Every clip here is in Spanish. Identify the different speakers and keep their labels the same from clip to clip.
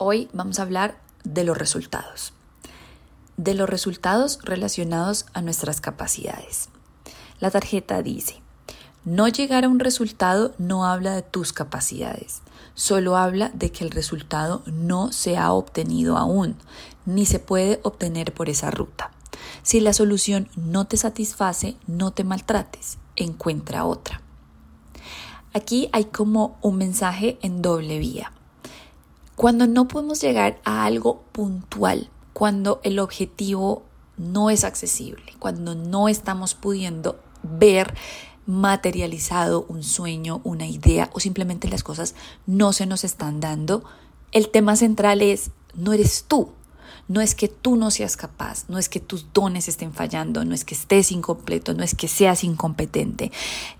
Speaker 1: Hoy vamos a hablar de los resultados. De los resultados relacionados a nuestras capacidades. La tarjeta dice, no llegar a un resultado no habla de tus capacidades, solo habla de que el resultado no se ha obtenido aún, ni se puede obtener por esa ruta. Si la solución no te satisface, no te maltrates, encuentra otra. Aquí hay como un mensaje en doble vía. Cuando no podemos llegar a algo puntual, cuando el objetivo no es accesible, cuando no estamos pudiendo ver materializado un sueño, una idea o simplemente las cosas no se nos están dando, el tema central es, no eres tú, no es que tú no seas capaz, no es que tus dones estén fallando, no es que estés incompleto, no es que seas incompetente.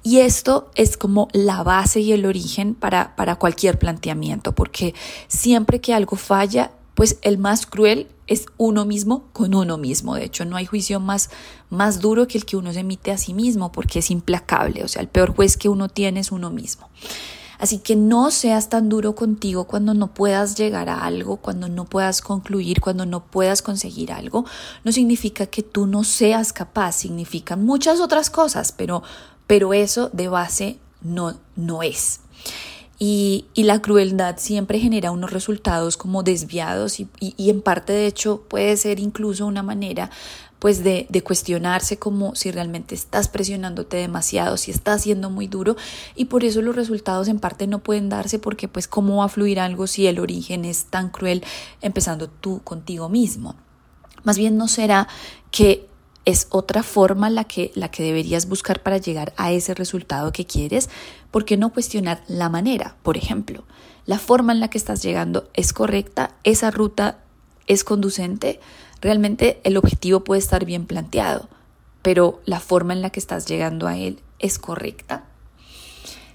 Speaker 1: Y esto es como la base y el origen para, para cualquier planteamiento, porque siempre que algo falla, pues el más cruel es uno mismo con uno mismo. De hecho, no hay juicio más, más duro que el que uno se emite a sí mismo, porque es implacable. O sea, el peor juez que uno tiene es uno mismo. Así que no seas tan duro contigo cuando no puedas llegar a algo, cuando no puedas concluir, cuando no puedas conseguir algo. No significa que tú no seas capaz, significa muchas otras cosas, pero, pero eso de base no, no es. Y, y, la crueldad siempre genera unos resultados como desviados y, y, en parte de hecho puede ser incluso una manera pues de, de, cuestionarse como si realmente estás presionándote demasiado, si estás siendo muy duro y por eso los resultados en parte no pueden darse porque pues cómo va a fluir algo si el origen es tan cruel empezando tú contigo mismo. Más bien no será que es otra forma la que, la que deberías buscar para llegar a ese resultado que quieres, ¿por qué no cuestionar la manera? Por ejemplo, la forma en la que estás llegando es correcta, esa ruta es conducente, Realmente el objetivo puede estar bien planteado, pero la forma en la que estás llegando a él es correcta.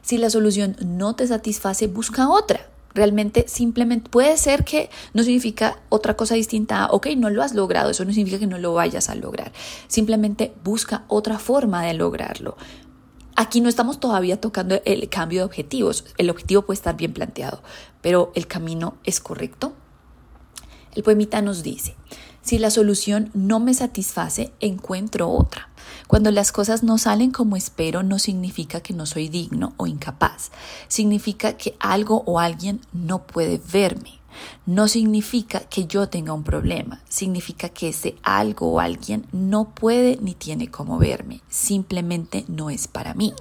Speaker 1: Si la solución no te satisface, busca otra. Realmente simplemente puede ser que no significa otra cosa distinta, ok, no lo has logrado, eso no significa que no lo vayas a lograr. Simplemente busca otra forma de lograrlo. Aquí no estamos todavía tocando el cambio de objetivos. El objetivo puede estar bien planteado, pero el camino es correcto. El poemita nos dice, si la solución no me satisface, encuentro otra. Cuando las cosas no salen como espero, no significa que no soy digno o incapaz. Significa que algo o alguien no puede verme. No significa que yo tenga un problema, significa que ese algo o alguien no puede ni tiene cómo verme, simplemente no es para mí.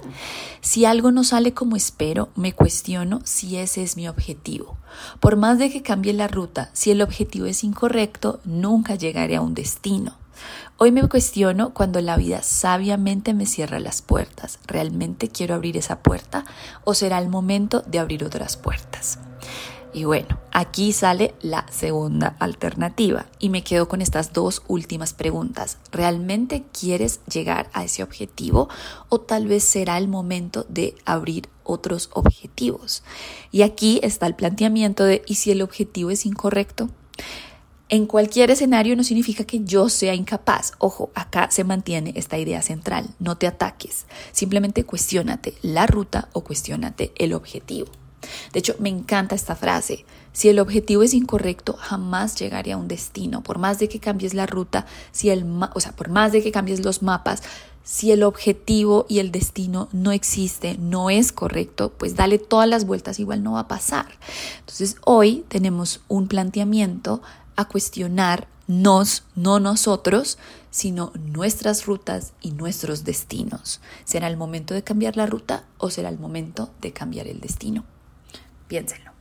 Speaker 1: Si algo no sale como espero, me cuestiono si ese es mi objetivo. Por más de que cambie la ruta, si el objetivo es incorrecto, nunca llegaré a un destino. Hoy me cuestiono cuando la vida sabiamente me cierra las puertas. ¿Realmente quiero abrir esa puerta o será el momento de abrir otras puertas? Y bueno, aquí sale la segunda alternativa y me quedo con estas dos últimas preguntas. ¿Realmente quieres llegar a ese objetivo o tal vez será el momento de abrir otros objetivos? Y aquí está el planteamiento de ¿y si el objetivo es incorrecto? En cualquier escenario no significa que yo sea incapaz. Ojo, acá se mantiene esta idea central. No te ataques. Simplemente cuestiónate la ruta o cuestiónate el objetivo. De hecho, me encanta esta frase. Si el objetivo es incorrecto, jamás llegaré a un destino. Por más de que cambies la ruta, si el o sea, por más de que cambies los mapas, si el objetivo y el destino no existe, no es correcto, pues dale todas las vueltas, igual no va a pasar. Entonces, hoy tenemos un planteamiento a cuestionar nos, no nosotros, sino nuestras rutas y nuestros destinos. ¿Será el momento de cambiar la ruta o será el momento de cambiar el destino? Piénsenlo.